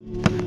you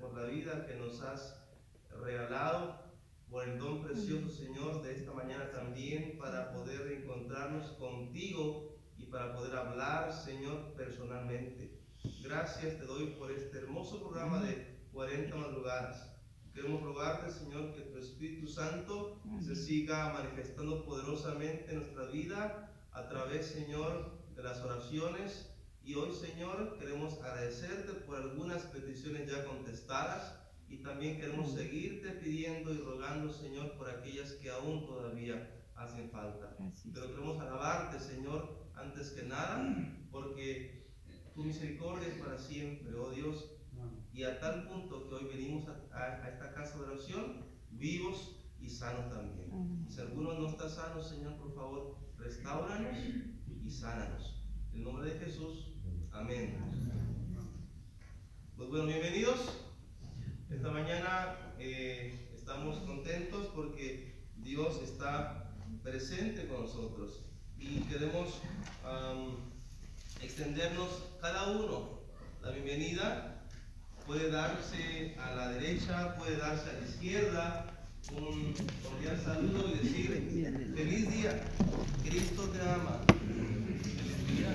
por la vida que nos has regalado, por el don precioso, Señor, de esta mañana también, para poder encontrarnos contigo y para poder hablar, Señor, personalmente. Gracias te doy por este hermoso programa de 40 madrugadas. Queremos rogarte, Señor, que tu Espíritu Santo se siga manifestando poderosamente en nuestra vida a través, Señor, de las oraciones y hoy, Señor, queremos agradecerte por algunas peticiones ya contestadas y también queremos seguirte pidiendo y rogando, Señor, por aquellas que aún todavía hacen falta. Pero queremos alabarte, Señor, antes que nada, porque tu misericordia es para siempre, oh Dios. Y a tal punto que hoy venimos a, esta casa de oración vivos y sanos también. Si alguno no está sano, Señor, por favor, restauranos y sánanos. En el nombre de Jesús. Amén. Pues bueno, bienvenidos. Esta mañana eh, estamos contentos porque Dios está presente con nosotros y queremos extendernos cada uno la bienvenida. Puede darse a la derecha, puede darse a la izquierda, un cordial saludo y decir, feliz día, Cristo te ama. Feliz día.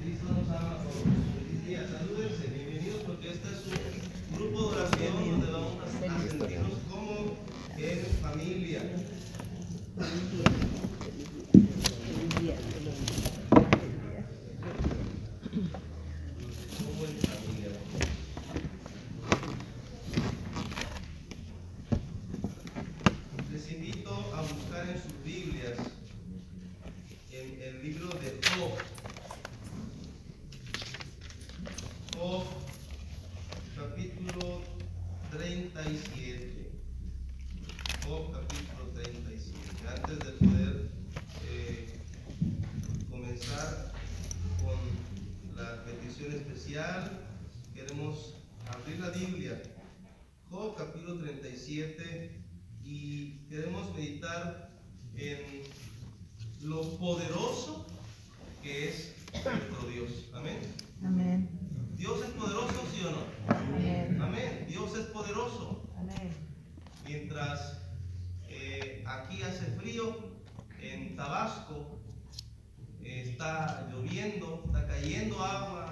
Cristo nos ama a todos. Feliz día, salúdense, bienvenidos porque este es un grupo de oración especial. Queremos abrir la Biblia, Job capítulo 37, y queremos meditar en lo poderoso que es nuestro Dios. Amén. Amén. Dios es poderoso, sí o no? Amén. Amén. Dios es poderoso. Amén. Mientras eh, aquí hace frío, en Tabasco eh, está lloviendo, está cayendo agua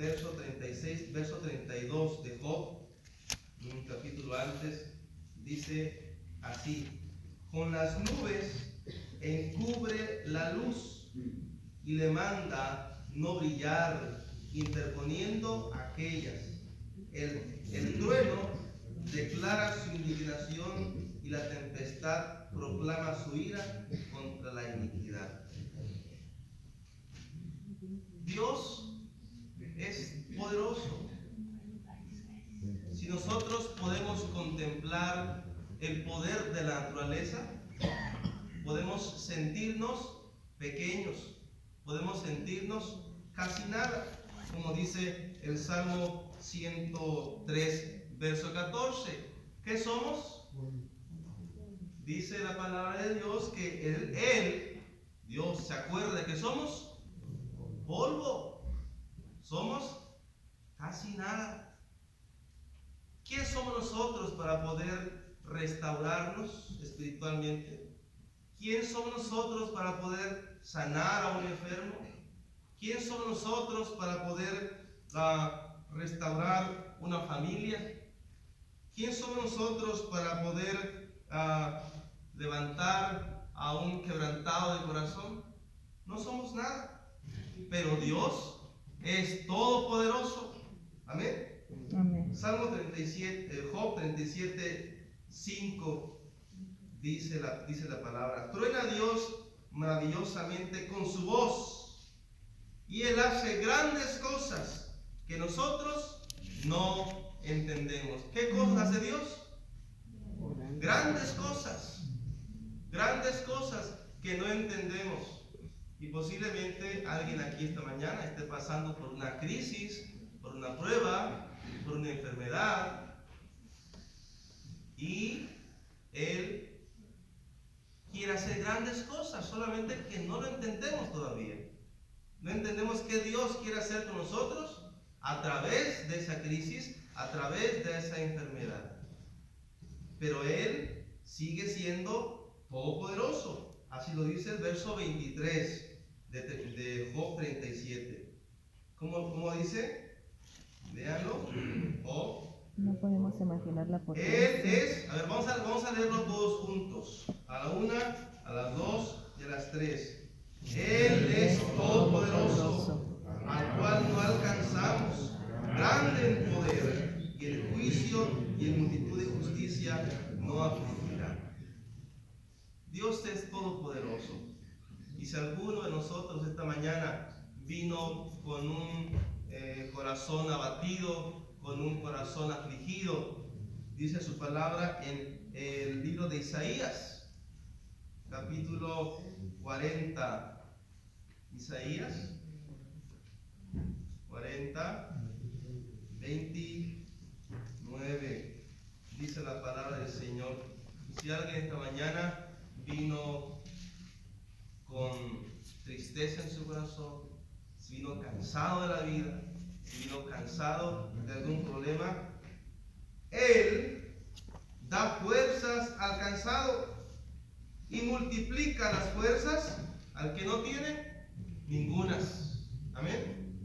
verso 36, verso 32 de Job, un capítulo antes, dice así, con las nubes encubre la luz no brillar, interponiendo aquellas. El, el trueno declara su indignación y la tempestad proclama su ira contra la iniquidad. Dios es poderoso. Si nosotros podemos contemplar el poder de la naturaleza, podemos sentirnos pequeños, podemos sentirnos casi nada, como dice el Salmo 103, verso 14. ¿Qué somos? dice la palabra de Dios que él, Dios, se acuerda que somos polvo. Somos casi nada. ¿Quién somos nosotros para poder restaurarnos espiritualmente? ¿Quién somos nosotros para poder sanar a un enfermo? ¿Quién somos nosotros para poder restaurar una familia? ¿Quién somos nosotros para poder uh, levantar a un quebrantado de corazón? No somos nada. Pero Dios es todopoderoso. Amén. Amén. Salmo 37, eh, Job 37, 5 dice la, dice la palabra. Truena Dios maravillosamente con su voz y Él hace grandes cosas que nosotros no entendemos. ¿Qué cosas hace Dios? Grandes cosas. Grandes cosas que no entendemos. Y posiblemente alguien aquí esta mañana esté pasando por una crisis, por una prueba, por una enfermedad. Y Él quiere hacer grandes cosas, solamente que no lo entendemos todavía. No entendemos qué Dios quiere hacer con nosotros a través de esa crisis, a través de esa enfermedad. Pero Él sigue siendo todopoderoso. Así lo dice el verso 23 de, de Job 37. ¿Cómo, cómo dice? Véanlo. Job. No podemos imaginar la Él potencia. es, a ver, vamos a, vamos a leerlo todos juntos. A la una, a las dos las tres. Él es todopoderoso, al cual no alcanzamos, grande en poder, y el juicio y en multitud de justicia no afligirá. Dios es todopoderoso. Y si alguno de nosotros esta mañana vino con un eh, corazón abatido, con un corazón afligido, dice su palabra en el libro de Isaías, capítulo 40. Isaías 40, 29. Dice la palabra del Señor. Si alguien esta mañana vino con tristeza en su corazón, vino cansado de la vida, vino cansado de algún problema, Él da fuerzas al cansado y multiplica las fuerzas al que no tiene ningunas. Amén.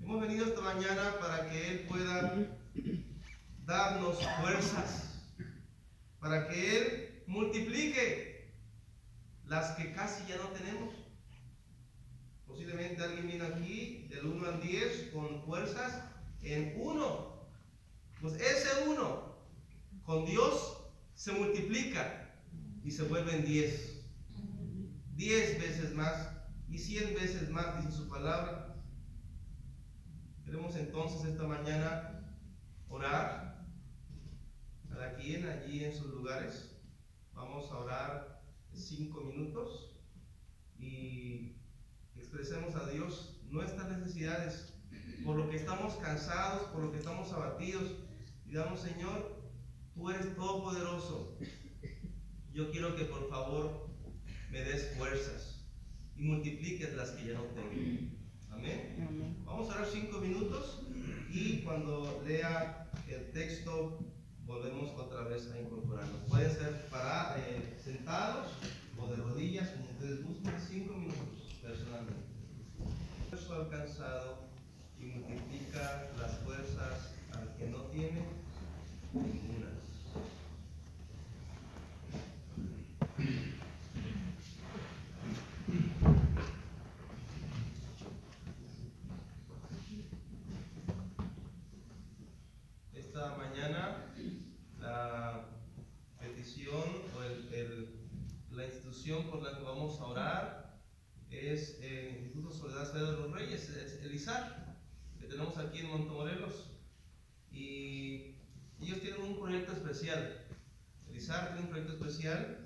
Hemos venido esta mañana para que Él pueda darnos fuerzas, para que Él multiplique las que casi ya no tenemos. Posiblemente alguien viene aquí del 1 al 10 con fuerzas en 1. Pues ese 1 con Dios se multiplica y se vuelve en 10. 10 veces más y 100 veces más, dice su palabra. Queremos entonces esta mañana orar. Cada quien allí en sus lugares. Vamos a orar cinco minutos y expresemos a Dios nuestras necesidades, por lo que estamos cansados, por lo que estamos abatidos. Digamos, Señor, tú eres todopoderoso. Yo quiero que por favor me des fuerzas y multipliques las que ya no tengo. Amén. Amén. Vamos a orar cinco minutos y cuando lea el texto volvemos otra vez a incorporarnos. Pueden ser para, eh, sentados o de rodillas, como ustedes gusten, cinco minutos personalmente. Esfuerzo alcanzado y multiplica las fuerzas al que no tiene ninguna. Esta mañana la petición o el- el- la institución por la que vamos a orar es el Instituto Soledad Ciudad de los Reyes, es el ISAR, que tenemos aquí en Montemorelos. Y ellos tienen un proyecto especial. El ISAR tiene un proyecto especial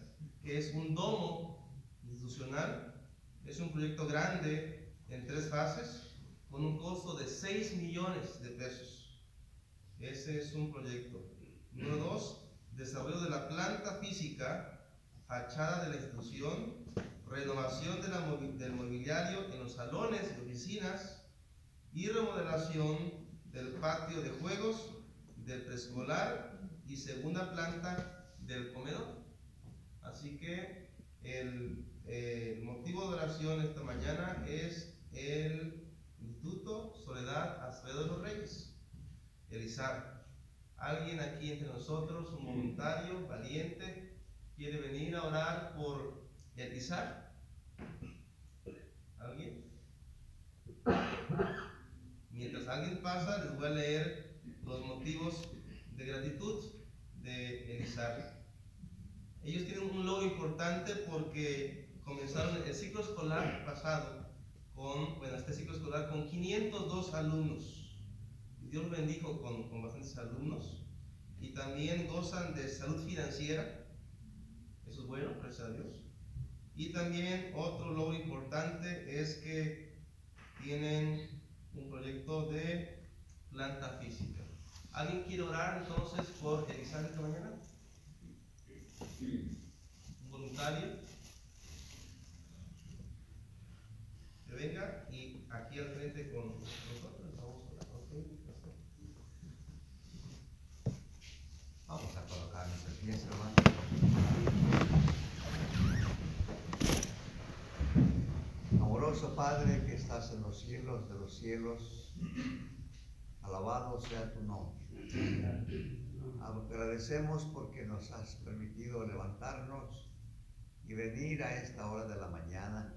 es un domo institucional. Es un proyecto grande en tres fases con un costo de 6 millones de pesos. Ese es un proyecto. Número dos, desarrollo de la planta física fachada de la institución, renovación del mobiliario en los salones y oficinas y remodelación del patio de juegos, del preescolar y segunda planta del comedor. Así que el, eh, motivo de oración esta mañana es el Instituto Soledad Acevedo de los Reyes, Elizar. Alguien aquí entre nosotros, un voluntario, valiente, quiere venir a orar por Elizar. ¿Alguien? Mientras alguien pasa, les voy a leer los motivos de gratitud de Elizar. Ellos tienen un logro importante porque comenzaron el ciclo escolar pasado con, bueno, este ciclo escolar con 502 alumnos. Dios bendijo con, con bastantes alumnos y también gozan de salud financiera. Eso es bueno, gracias a Dios. Y también otro logro importante es que tienen un proyecto de planta física. ¿Alguien quiere orar entonces por Elizar esta mañana? ¿Un voluntario? Que venga y aquí al frente con nosotros vamos a orar. Pastor. Vamos a colocarnos de pies, hermano. Amoroso Padre que estás en los cielos de los cielos, alabado sea tu nombre. Agradecemos porque nos has permitido levantarnos y venir a esta hora de la mañana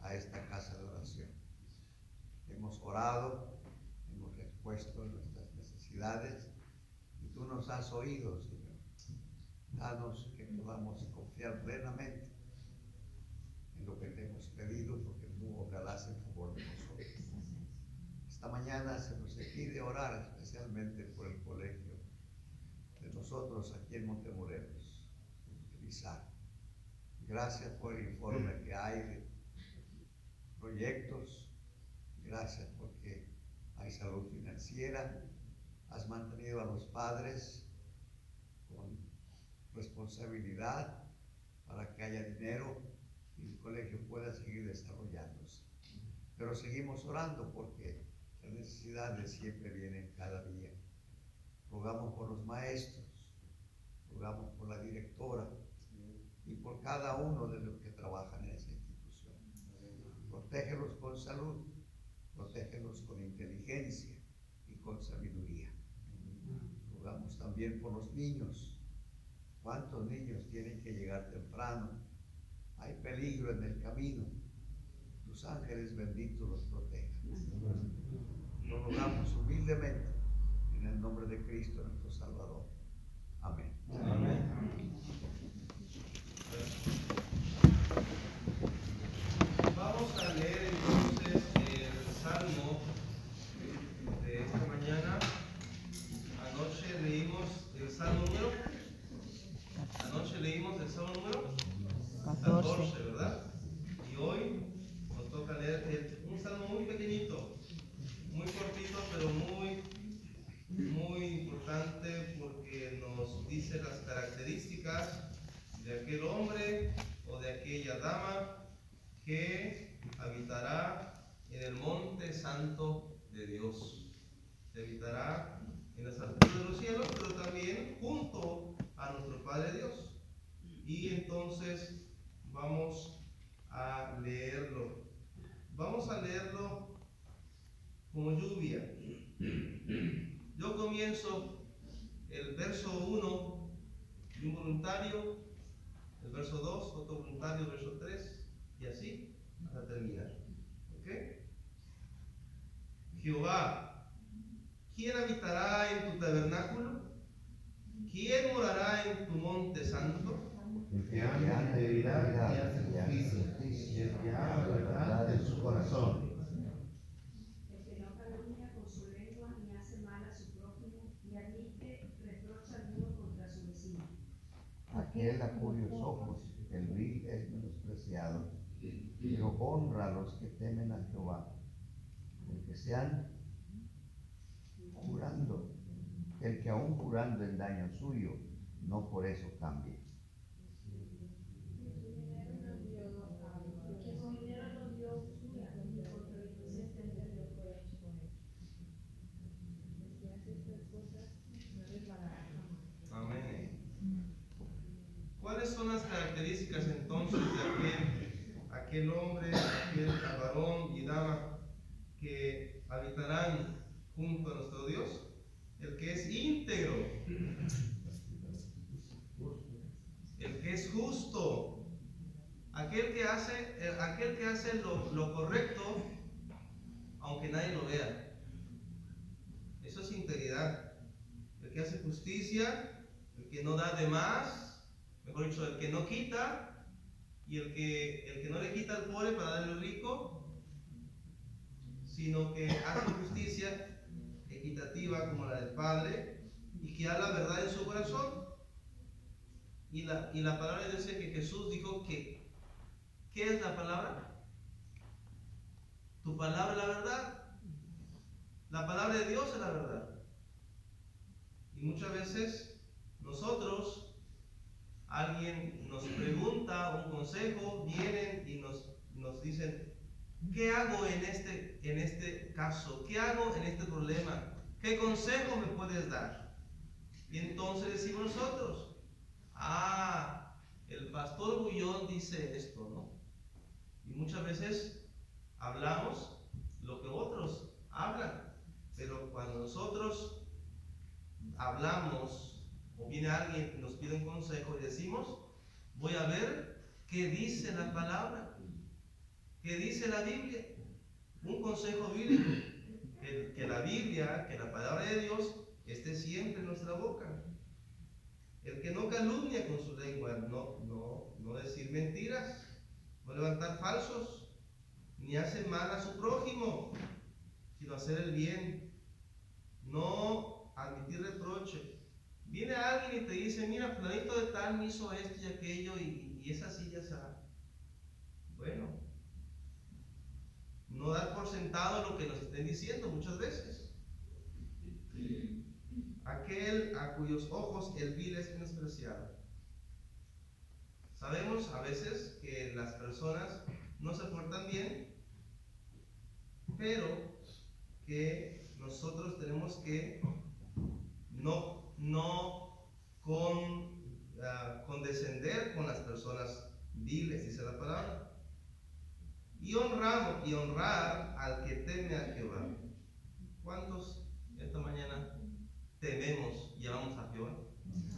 a esta casa de oración. Hemos orado, hemos expuesto nuestras necesidades y tú nos has oído, Señor. Danos que podamos confiar plenamente en lo que te hemos pedido, porque tú obrarás en favor de nosotros. Esta mañana se nos pide orar especialmente por el colegio nosotros aquí en Montemorelos, Elizar. Gracias por el informe que hay de proyectos. Gracias porque hay salud financiera. Has mantenido a los padres con responsabilidad para que haya dinero y el colegio pueda seguir desarrollándose. Pero seguimos orando porque las necesidades siempre vienen cada día. Rogamos por los maestros, rogamos por la directora y por cada uno de los que trabajan en esa institución. Protégelos con salud, protégelos con inteligencia y con sabiduría. Rogamos también por los niños. ¿Cuántos niños tienen que llegar temprano? Hay peligro en el camino. Tus ángeles benditos los protejan. Lo rogamos humildemente en el nombre de Cristo nuestro Salvador. Amén. Vamos a leer entonces el salmo de esta mañana. Anoche leímos el salmo número. Anoche leímos el salmo número 14, ¿verdad? Y hoy nos toca leer el- un salmo muy pequeñito, muy cortito, pero muy, muy importante porque nos dice las características de aquel hombre o de aquella dama que habitará en el monte santo de Dios. Se habitará en las alturas de los cielos, pero también junto a nuestro Padre Dios. Y entonces vamos a leerlo. Vamos a leerlo como lluvia. Yo comienzo el verso 1 de un voluntario, el verso 2, otro voluntario, verso 3, y así hasta terminar. ¿Ok? Jehová, ¿quién habitará en tu tabernáculo? ¿Quién morará en tu monte santo? El que ama integridad y hace justicia, y el que ama verdad en su corazón. El que no calumnia con su lengua ni hace mal a su prójimo, ni admite reproche alguno contra su vecino. Aquel a cuyos ojos el vil es menospreciado, Dijo, honra a los que temen a Jehová, el que sean jurando, el que aún jurando el daño suyo, no por eso cambie. Amén. ¿Cuáles son las características entonces de aquel aquel hombre, aquel varón y dama que habitarán junto a nuestro Dios? El que es íntegro, el que es justo, aquel que hace, eh, aquel que hace lo, lo correcto aunque nadie lo vea. Eso es integridad. El que hace justicia, el que no da de más, mejor dicho, el que no quita y el que, el que no le quita al pobre para darle al rico, sino que hace justicia equitativa como la del Padre y que da la verdad en su corazón. Y la, y la palabra dice que Jesús dijo que, ¿qué es la palabra? Tu palabra es la verdad. La palabra de Dios es la verdad. Y muchas veces nosotros, alguien nos pregunta un consejo, vienen y nos, nos dicen, ¿qué hago en este, en este caso? ¿Qué hago en este problema? ¿Qué consejo me puedes dar? Y entonces decimos nosotros, ah, el pastor Bullón dice esto, ¿no? Y muchas veces hablamos lo que otros hablan, pero cuando nosotros hablamos o viene alguien y nos pide un consejo y decimos, voy a ver qué dice la palabra, qué dice la Biblia, un consejo bíblico, que, la Biblia, que la palabra de Dios esté siempre en nuestra boca. El que no calumnia con su lengua, no, no, no decir mentiras, no levantar falsos, ni hace mal a su prójimo, sino hacer el bien, no admitir reproche. Viene alguien y te dice, mira, planito de tal me hizo esto y aquello y, y es así, ya está. Bueno, no dar por sentado lo que nos estén diciendo muchas veces. Aquel a cuyos ojos el vil es menospreciado. Sabemos a veces que las personas no se portan bien pero que nosotros tenemos que no, no con, uh, condescender con las personas viles, dice la palabra, y honramos y honrar al que teme a Jehová. ¿Cuántos esta mañana tememos y amamos a Jehová?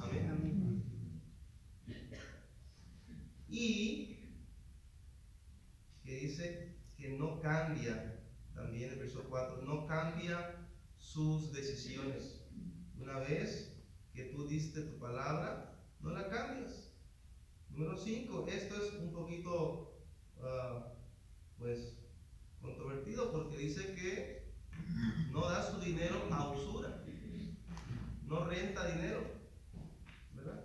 Amén. Amén. Y que dice que no cambia también el verso 4, no cambia sus decisiones. Una vez que tú diste tu palabra, no la cambias. Número 5, esto es un poquito, uh, pues, controvertido porque dice que no da su dinero a usura, no renta dinero, ¿verdad?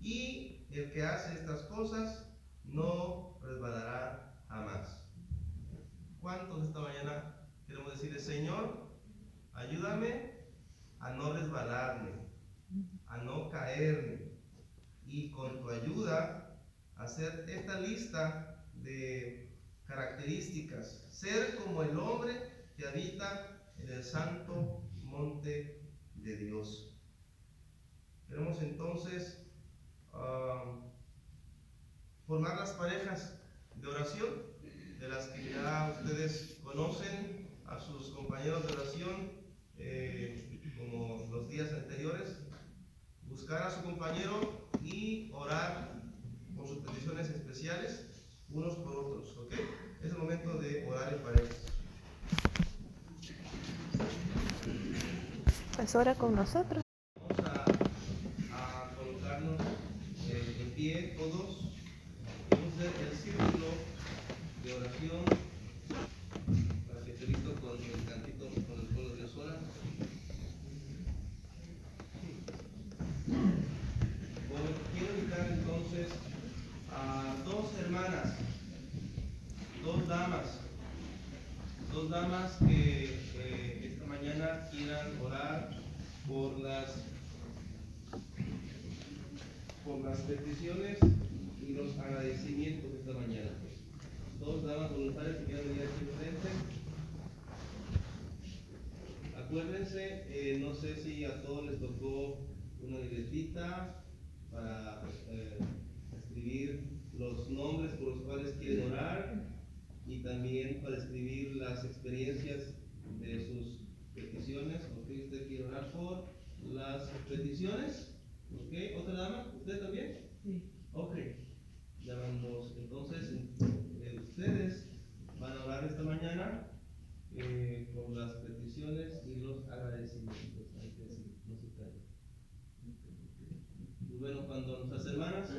Y el que hace estas cosas no resbalará jamás. ¿Cuántos esta mañana queremos decirle, Señor, ayúdame a no resbalarme, a no caerme y con tu ayuda hacer esta lista de características, ser como el hombre que habita en el santo monte de Dios. Queremos entonces ah, formar las parejas de oración de las que ya ustedes conocen, a sus compañeros de oración, eh, como los días anteriores, buscar a su compañero y orar por sus peticiones especiales, unos por otros, ¿ok? Es el momento de orar en parejas. Pues ora con nosotros. Vamos a, a colocarnos eh, en pie todos. Vamos a hacer el círculo de oración para que listo con el cantito con el pueblo de Dios ora. Bueno, quiero invitar entonces a dos hermanas, dos damas, dos damas que eh, esta mañana quieran orar por las por las peticiones los agradecimientos de esta mañana dos damas voluntarias que quieran venir aquí enfrente. Acuérdense, eh, no sé si a todos les tocó una libretita para eh, escribir los nombres por los cuales quieren orar y también para escribir las experiencias de sus peticiones. ¿Usted quiere orar por las peticiones? ¿Ok? ¿Otra dama? ¿Usted también? Sí. Ok. Ya van dos. Entonces, ustedes van a orar esta mañana eh, por las peticiones y los agradecimientos. Hay que decir, no se calle. Y bueno, cuando nuestras hermanas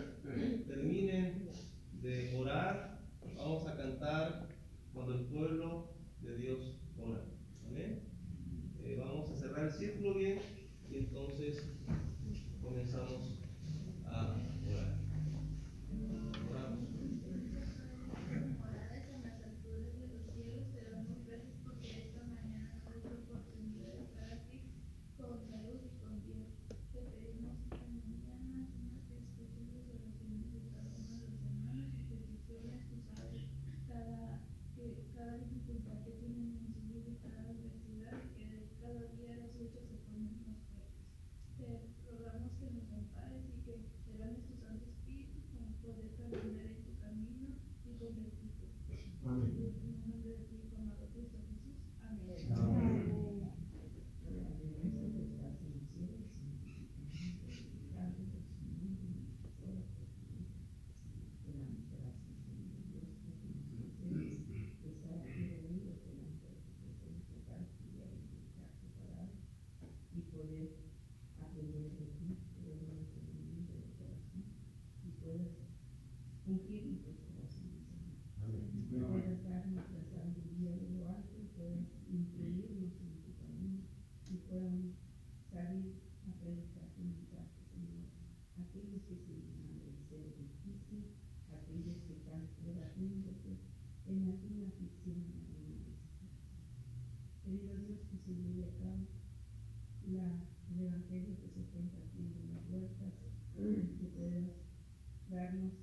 terminen de orar, vamos a cantar cuando el pueblo de Dios ora. Amén. Eh, vamos a cerrar el círculo bien Amén. En el nombre de tu Hijo amado Cristo Jesús. Amén. y poder aprender de ti, poder ver el sentimiento del corazón y puedas cumplir nuestros corazones, Señor. Que puedas darnos la sabiduría de lo alto y puedas incluirnos en tu camino y podamos salir a predicar tu mensaje, Señor. Aquellos que se llenan del ser difícil, aquellos que están debatiéndose en necesidad. Querido Dios, que se lleve a cabo el evangelio que se está impartiendo en las huertas, que puedas darnos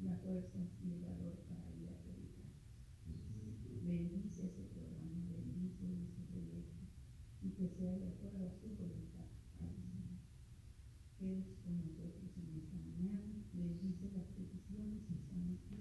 la fuerza y el valor para ir a predicar. Bendice ese programa, bendice ese proyecto y que sea de acuerdo a tu voluntad. Quedes con nosotros en esta mañana, bendice las peticiones que están aquí